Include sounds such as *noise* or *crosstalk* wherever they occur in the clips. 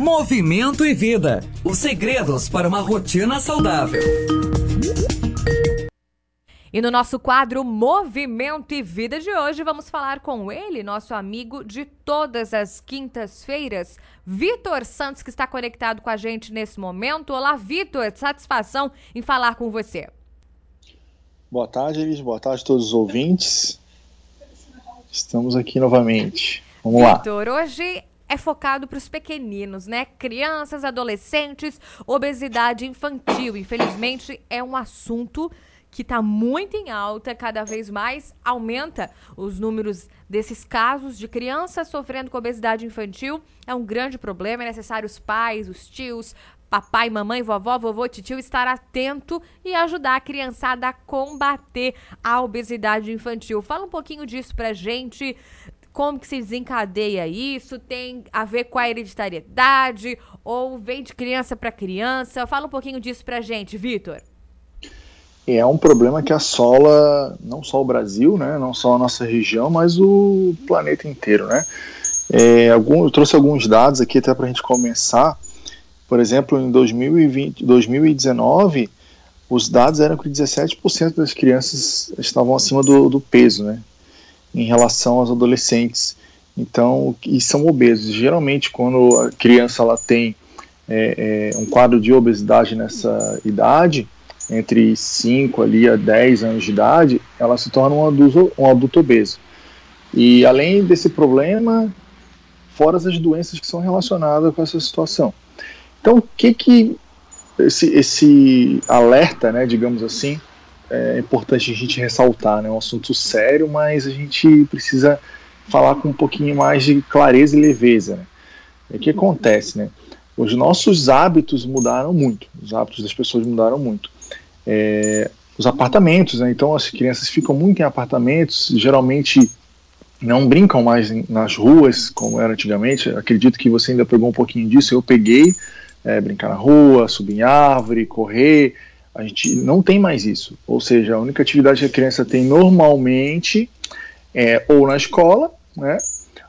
Movimento e Vida. Os segredos para uma rotina saudável. E no nosso quadro Movimento e Vida de hoje, vamos falar com ele, nosso amigo de todas as quintas-feiras, Vitor Santos, que está conectado com a gente nesse momento. Olá, Vitor, satisfação em falar com você. Boa tarde, Elis. Boa tarde a todos os ouvintes. Estamos aqui novamente. Vamos Victor, lá. Vitor, hoje é focado para os pequeninos, né? Crianças, adolescentes, obesidade infantil. Infelizmente, é um assunto que está muito em alta, cada vez mais aumenta os números desses casos de crianças sofrendo com obesidade infantil. É um grande problema, é necessário os pais, os tios, papai, mamãe, vovó, vovô, tio estar atento e ajudar a criançada a combater a obesidade infantil. Fala um pouquinho disso pra gente como que se desencadeia isso? Tem a ver com a hereditariedade ou vem de criança para criança? Fala um pouquinho disso pra gente, Vitor. É um problema que assola não só o Brasil, né, não só a nossa região, mas o planeta inteiro, né? É, algum, eu trouxe alguns dados aqui até para a gente começar. Por exemplo, em 2020, 2019, os dados eram que 17% das crianças estavam acima do, do peso, né? em relação aos adolescentes. Então, e são obesos. Geralmente, quando a criança ela tem é, é, um quadro de obesidade nessa idade, entre 5 ali a 10 anos de idade, ela se torna um adulto, um adulto obeso. E além desse problema, fora as doenças que são relacionadas com essa situação. Então, o que que esse, esse alerta, né, digamos assim, é importante a gente ressaltar, né? É um assunto sério, mas a gente precisa falar com um pouquinho mais de clareza e leveza. Né? O que acontece, né? Os nossos hábitos mudaram muito, os hábitos das pessoas mudaram muito. É, os apartamentos, né? Então as crianças ficam muito em apartamentos, geralmente não brincam mais nas ruas como era antigamente. Acredito que você ainda pegou um pouquinho disso. Eu peguei é, brincar na rua, subir em árvore, correr, a gente não tem mais isso. Ou seja, a única atividade que a criança tem normalmente é ou na escola, né?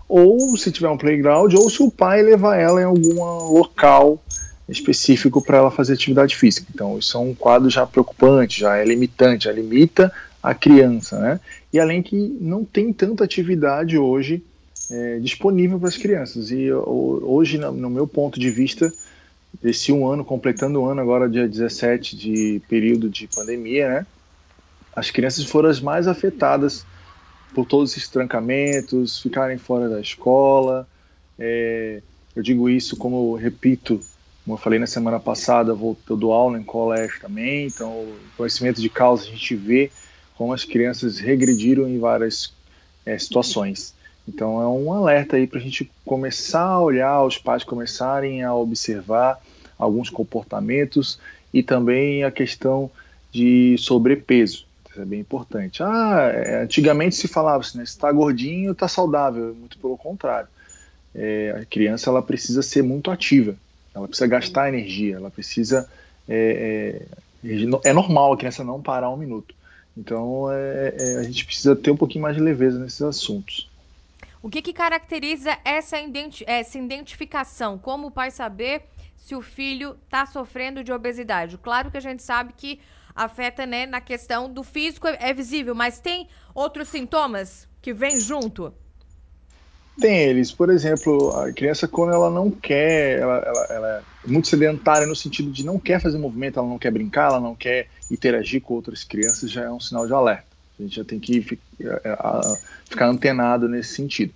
Ou se tiver um playground, ou se o pai levar ela em algum local específico para ela fazer atividade física. Então, isso é um quadro já preocupante, já é limitante, já limita a criança, né? E além que não tem tanta atividade hoje é, disponível para as crianças. E hoje, no meu ponto de vista, desse um ano, completando um ano agora, dia 17 de período de pandemia, né? As crianças foram as mais afetadas por todos esses trancamentos, ficarem fora da escola. É, eu digo isso como repito, como eu falei na semana passada, eu dou aula em colégio também, então conhecimento de causa a gente vê como as crianças regrediram em várias é, situações. Então é um alerta aí para a gente começar a olhar, os pais começarem a observar alguns comportamentos e também a questão de sobrepeso. Isso é bem importante. Ah, é, antigamente se falava assim, né, se está gordinho, está saudável. Muito pelo contrário. É, a criança ela precisa ser muito ativa, ela precisa gastar energia, ela precisa. É, é, é normal a criança não parar um minuto. Então é, é, a gente precisa ter um pouquinho mais de leveza nesses assuntos. O que, que caracteriza essa, identi essa identificação? Como o pai saber se o filho está sofrendo de obesidade? Claro que a gente sabe que afeta né, na questão do físico, é, é visível, mas tem outros sintomas que vêm junto? Tem eles, por exemplo, a criança quando ela não quer, ela, ela, ela, é muito sedentária no sentido de não quer fazer movimento, ela não quer brincar, ela não quer interagir com outras crianças, já é um sinal de alerta. A gente já tem que ficar antenado nesse sentido.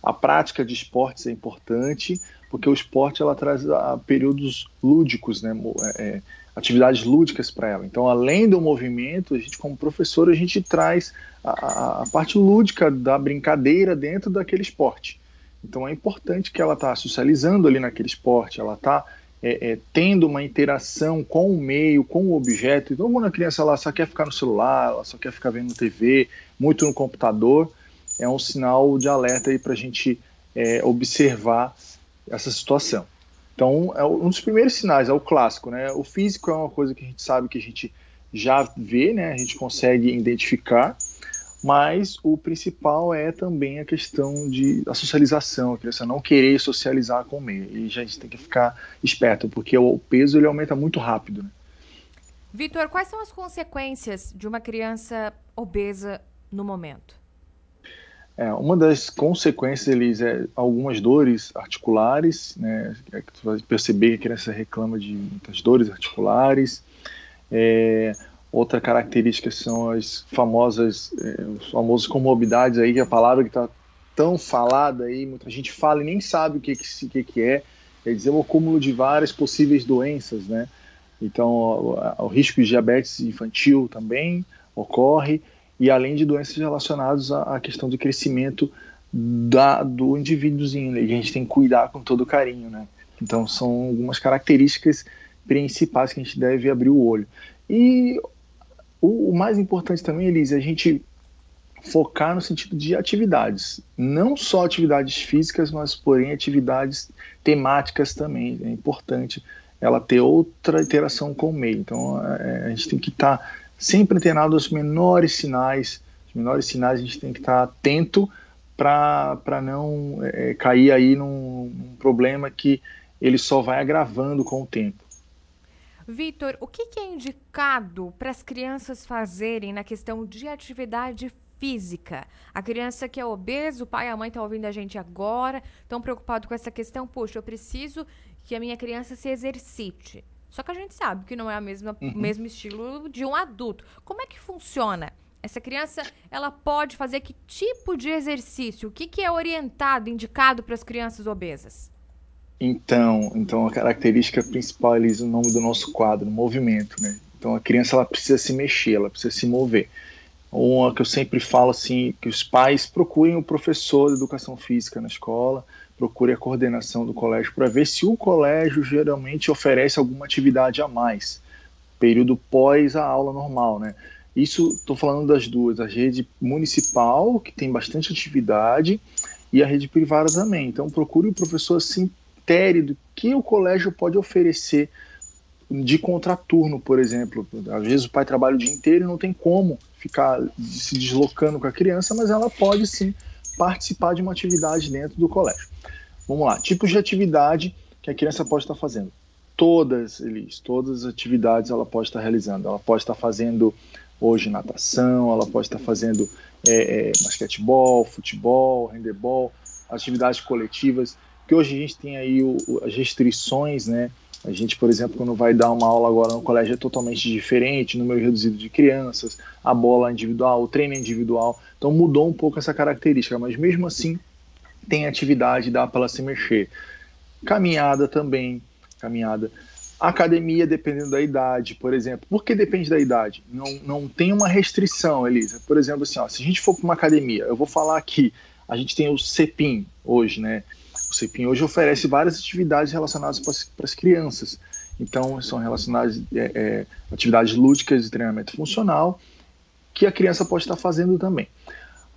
A prática de esportes é importante, porque o esporte ela traz períodos lúdicos, né, é, é, atividades lúdicas para ela. Então, além do movimento, a gente como professor a gente traz a, a, parte lúdica da brincadeira dentro daquele esporte. Então, é importante que ela está socializando ali naquele esporte, ela está é, é, tendo uma interação com o meio, com o objeto. Então, quando a criança ela só quer ficar no celular, ela só quer ficar vendo TV, muito no computador, é um sinal de alerta aí para a gente é, observar essa situação. Então, é um dos primeiros sinais, é o clássico, né? O físico é uma coisa que a gente sabe que a gente já vê, né? A gente consegue identificar. Mas o principal é também a questão de a socialização, a criança não querer socializar com o meio. E a gente tem que ficar esperto, porque o peso ele aumenta muito rápido. Né? Vitor, quais são as consequências de uma criança obesa no momento? É, uma das consequências eles é algumas dores articulares, né? É que tu vai perceber que a criança reclama de muitas dores articulares. É, outra característica são as famosas, é, os famosos comorbidades aí, que é a palavra que está tão falada aí, muita gente fala e nem sabe o que, que, que, que é. Quer dizer, o acúmulo de várias possíveis doenças, né? Então, o, o risco de diabetes infantil também ocorre e além de doenças relacionadas à questão do crescimento da, do indivíduozinho, né? a gente tem que cuidar com todo carinho, né? Então são algumas características principais que a gente deve abrir o olho. E o, o mais importante também, Elise, é a gente focar no sentido de atividades, não só atividades físicas, mas porém atividades temáticas também. É importante ela ter outra interação com o meio. Então é, a gente tem que estar tá sempre antenado aos menores sinais. Os menores sinais a gente tem que estar atento para não é, cair aí num, num, problema que ele só vai agravando com o tempo. Vitor, o que, que é indicado para as crianças fazerem na questão de atividade física? A criança que é obesa, o pai e a mãe estão ouvindo a gente agora, estão preocupados com essa questão. Poxa, eu preciso que a minha criança se exercite. Só que a gente sabe que não é uhum. o mesmo estilo de um adulto. Como é que funciona? Essa criança, ela pode fazer que tipo de exercício? O que, que é orientado, indicado para as crianças obesas? Então, então a característica principal, Elisa, o nome do nosso quadro, movimento, né? Então a criança ela precisa se mexer, ela precisa se mover. Uma que eu sempre falo assim, que os pais procurem o professor de educação física na escola, procure a coordenação do colégio para ver se o colégio geralmente oferece alguma atividade a mais, período pós a aula normal, né? Isso estou falando das duas, a rede municipal, que tem bastante atividade, e a rede privada também. Então procure o professor se intere do que o colégio pode oferecer de contraturno, por exemplo. Às vezes o pai trabalha o dia inteiro e não tem como ficar se deslocando com a criança, mas ela pode sim participar de uma atividade dentro do colégio. Vamos lá, tipos de atividade que a criança pode estar fazendo. Todas, Elis, todas as atividades ela pode estar realizando. Ela pode estar fazendo hoje natação, ela pode estar fazendo é, é, basquetebol, futebol, handebol, atividades coletivas, que hoje a gente tem aí o, as restrições, né? A gente, por exemplo, quando vai dar uma aula agora no colégio é totalmente diferente, número reduzido de crianças, a bola individual, o treino individual. Então mudou um pouco essa característica, mas mesmo assim tem atividade, dá para ela se mexer. Caminhada também, caminhada. Academia, dependendo da idade, por exemplo. Por que depende da idade? Não, não tem uma restrição, Elisa. Por exemplo, assim, ó, se a gente for para uma academia, eu vou falar aqui, a gente tem o CEPIM hoje, né? O CEPIM hoje oferece várias atividades relacionadas para as crianças. Então, são relacionadas é, é, atividades lúdicas de treinamento funcional que a criança pode estar fazendo também.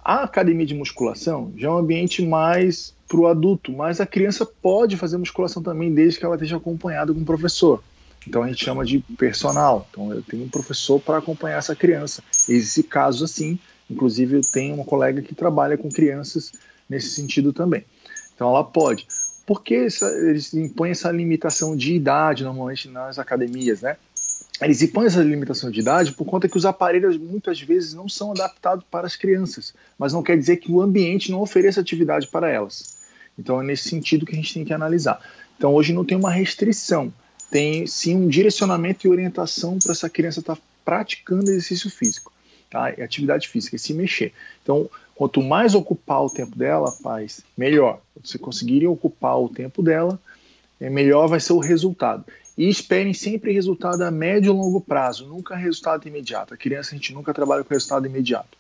A academia de musculação já é um ambiente mais para o adulto, mas a criança pode fazer musculação também desde que ela esteja acompanhada com um professor. Então a gente chama de personal. Então eu tenho um professor para acompanhar essa criança. Existe casos assim. Inclusive eu tenho uma colega que trabalha com crianças nesse sentido também. Então ela pode. Por que essa, eles impõem essa limitação de idade normalmente nas academias, né? eles impõem essa limitação de idade por conta que os aparelhos muitas vezes não são adaptados para as crianças, mas não quer dizer que o ambiente não ofereça atividade para elas. Então é nesse sentido que a gente tem que analisar. Então hoje não tem uma restrição, tem sim um direcionamento e orientação para essa criança estar tá praticando exercício físico, tá? atividade física, e se mexer. Então, quanto mais ocupar o tempo dela, paz, melhor. Se conseguirem ocupar o tempo dela, é melhor vai ser o resultado. E esperem sempre resultado a médio e longo prazo, nunca resultado imediato. A criança a gente nunca trabalha com resultado imediato,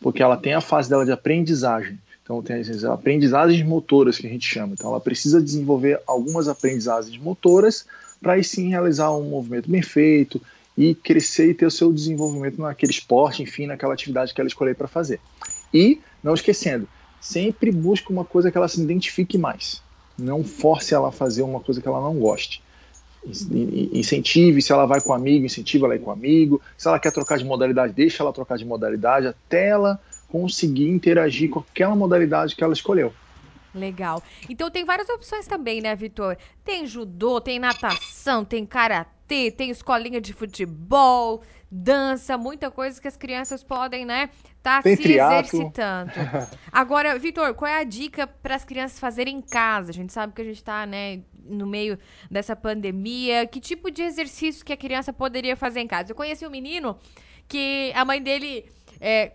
porque ela tem a fase dela de aprendizagem. Então tem as aprendizagens motoras que a gente chama. Então ela precisa desenvolver algumas aprendizagens motoras para aí sim realizar um movimento bem feito e crescer e ter o seu desenvolvimento naquele esporte, enfim, naquela atividade que ela escolher para fazer. E não esquecendo, sempre busque uma coisa que ela se identifique mais. Não force ela a fazer uma coisa que ela não goste incentive, se ela vai com amigo, incentiva ela a ir com amigo, se ela quer trocar de modalidade, deixa ela trocar de modalidade, até ela conseguir interagir com aquela modalidade que ela escolheu. Legal. Então tem várias opções também, né, Vitor? Tem judô, tem natação, tem karatê, tem escolinha de futebol, dança, muita coisa que as crianças podem, né, tá Tem se triatlo. exercitando. *laughs* Agora, Vitor, qual é a dica para as crianças fazerem em casa? A gente sabe que a gente tá, né, no meio dessa pandemia. Que tipo de exercício que a criança poderia fazer em casa? Eu conheci um menino que a mãe dele é,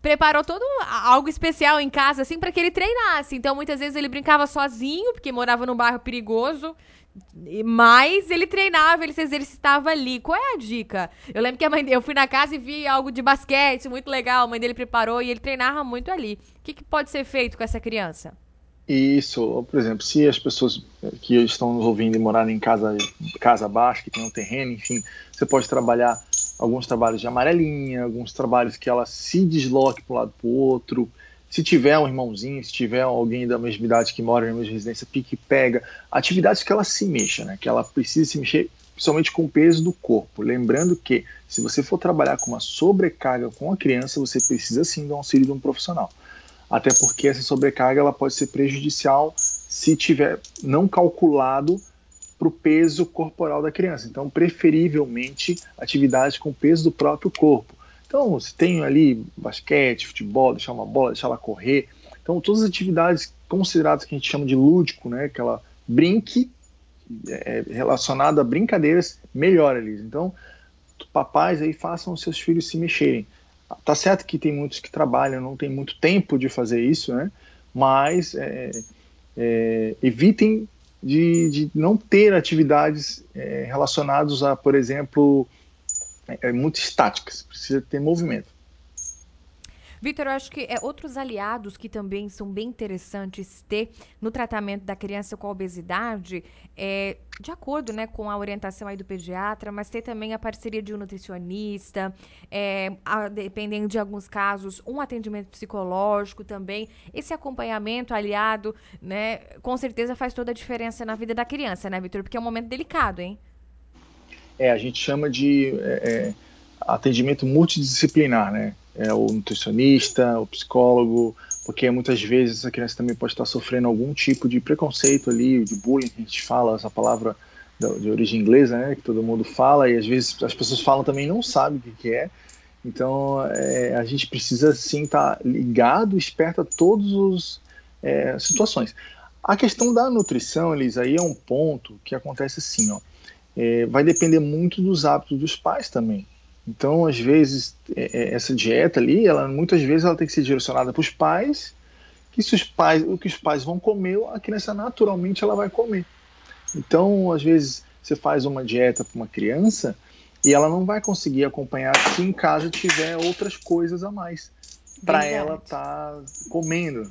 preparou todo algo especial em casa, assim, para que ele treinasse. Então, muitas vezes ele brincava sozinho, porque morava num bairro perigoso. Mas ele treinava, ele se exercitava ali. Qual é a dica? Eu lembro que a mãe dele, eu fui na casa e vi algo de basquete, muito legal. A mãe dele preparou e ele treinava muito ali. O que, que pode ser feito com essa criança? Isso, por exemplo, se as pessoas que estão nos ouvindo e morarem em casa, casa baixa, que tem um terreno, enfim, você pode trabalhar alguns trabalhos de amarelinha, alguns trabalhos que ela se desloque para um lado para o outro. Se tiver um irmãozinho, se tiver alguém da mesma idade que mora na mesma residência, pique pega. Atividades que ela se mexa, né? que ela precisa se mexer principalmente com o peso do corpo. Lembrando que se você for trabalhar com uma sobrecarga com a criança, você precisa sim do auxílio de um profissional até porque essa sobrecarga ela pode ser prejudicial se tiver não calculado para o peso corporal da criança. Então, preferivelmente, atividades com peso do próprio corpo. Então, se tem ali basquete, futebol, deixar uma bola, deixar ela correr. Então, todas as atividades consideradas que a gente chama de lúdico, né, que ela brinque, é, relacionada a brincadeiras, melhor, Elisa. Então, papais aí façam seus filhos se mexerem. Tá certo que tem muitos que trabalham, não tem muito tempo de fazer isso, né? Mas é, é, evitem de, de, não ter atividades é, relacionadas a, por exemplo, é, muito estáticas. Precisa ter movimento. Vitor, eu acho que é outros aliados que também são bem interessantes ter no tratamento da criança com obesidade, é, de acordo né, com a orientação aí do pediatra, mas ter também a parceria de um nutricionista, é, a, dependendo de alguns casos, um atendimento psicológico também. Esse acompanhamento aliado, né, com certeza faz toda a diferença na vida da criança, né, Vitor? Porque é um momento delicado, hein? É, a gente chama de é, atendimento multidisciplinar, né? É o nutricionista, o psicólogo, porque muitas vezes a criança também pode estar sofrendo algum tipo de preconceito ali, de bullying, que a gente fala, essa palavra de origem inglesa, né, que todo mundo fala, e às vezes as pessoas falam também e não sabem o que, que é. Então, é, a gente precisa sim estar ligado, esperto a todas as é, situações. A questão da nutrição, Elisa, aí é um ponto que acontece assim, ó, é, vai depender muito dos hábitos dos pais também. Então, às vezes, é, essa dieta ali, ela muitas vezes ela tem que ser direcionada para os pais, que se os pais, o que os pais vão comer, a criança naturalmente ela vai comer. Então, às vezes, você faz uma dieta para uma criança e ela não vai conseguir acompanhar se em casa tiver outras coisas a mais para ela estar tá comendo,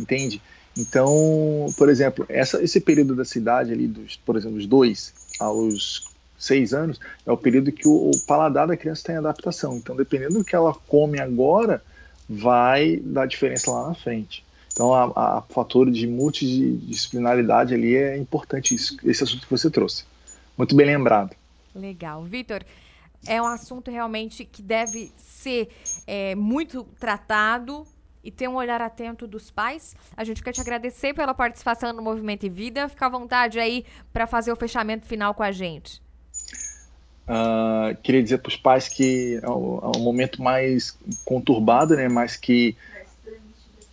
entende? Então, por exemplo, essa, esse período da cidade ali, dos, por exemplo, dos dois aos seis anos, é o período que o, o paladar da criança tem adaptação. Então, dependendo do que ela come agora, vai dar diferença lá na frente. Então, a, a fator de multidisciplinaridade ali é importante, isso, esse assunto que você trouxe. Muito bem lembrado. Legal. Vitor, é um assunto realmente que deve ser é, muito tratado e ter um olhar atento dos pais. A gente quer te agradecer pela participação no Movimento e Vida. Fica à vontade aí para fazer o fechamento final com a gente. Uh, queria dizer para os pais que é um, é momento mais conturbado, né? Mas que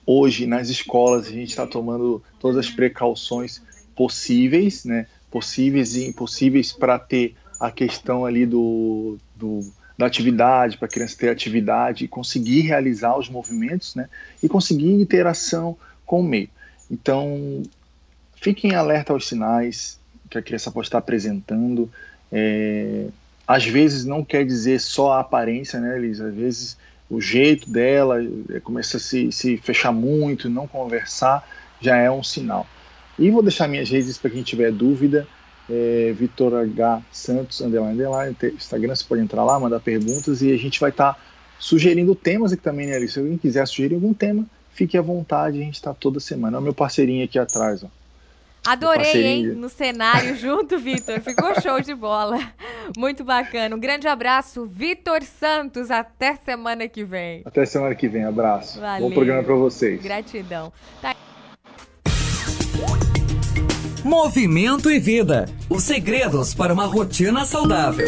hoje nas escolas a gente está tomando todas as precauções possíveis, né? Possíveis e impossíveis para ter a questão ali do, do da atividade, para a criança ter atividade e conseguir realizar os movimentos, né? E conseguir interação com o meio. Então, fiquem alerta aos sinais que a criança pode estar apresentando. É, às vezes não quer dizer só a aparência, né, Elisa? Às vezes o jeito dela começa a se, se fechar muito, não conversar, já é um sinal. E vou deixar minhas redes para quem tiver dúvida. É, Vitor H. Santos, underline, underline, Instagram, você pode entrar lá, mandar perguntas e a gente vai estar tá sugerindo temas aqui também, né, Alice? Se alguém quiser sugerir algum tema, fique à vontade, a gente está toda semana. É o meu parceirinho aqui atrás, ó. Adorei, hein? No cenário *laughs* junto, Vitor. Ficou show de bola. Muito bacana. Um grande abraço, Vitor Santos. Até semana que vem. Até semana que vem. Abraço. Valeu. Bom programa para vocês. Gratidão. Tá. Movimento e vida. Os segredos para uma rotina saudável.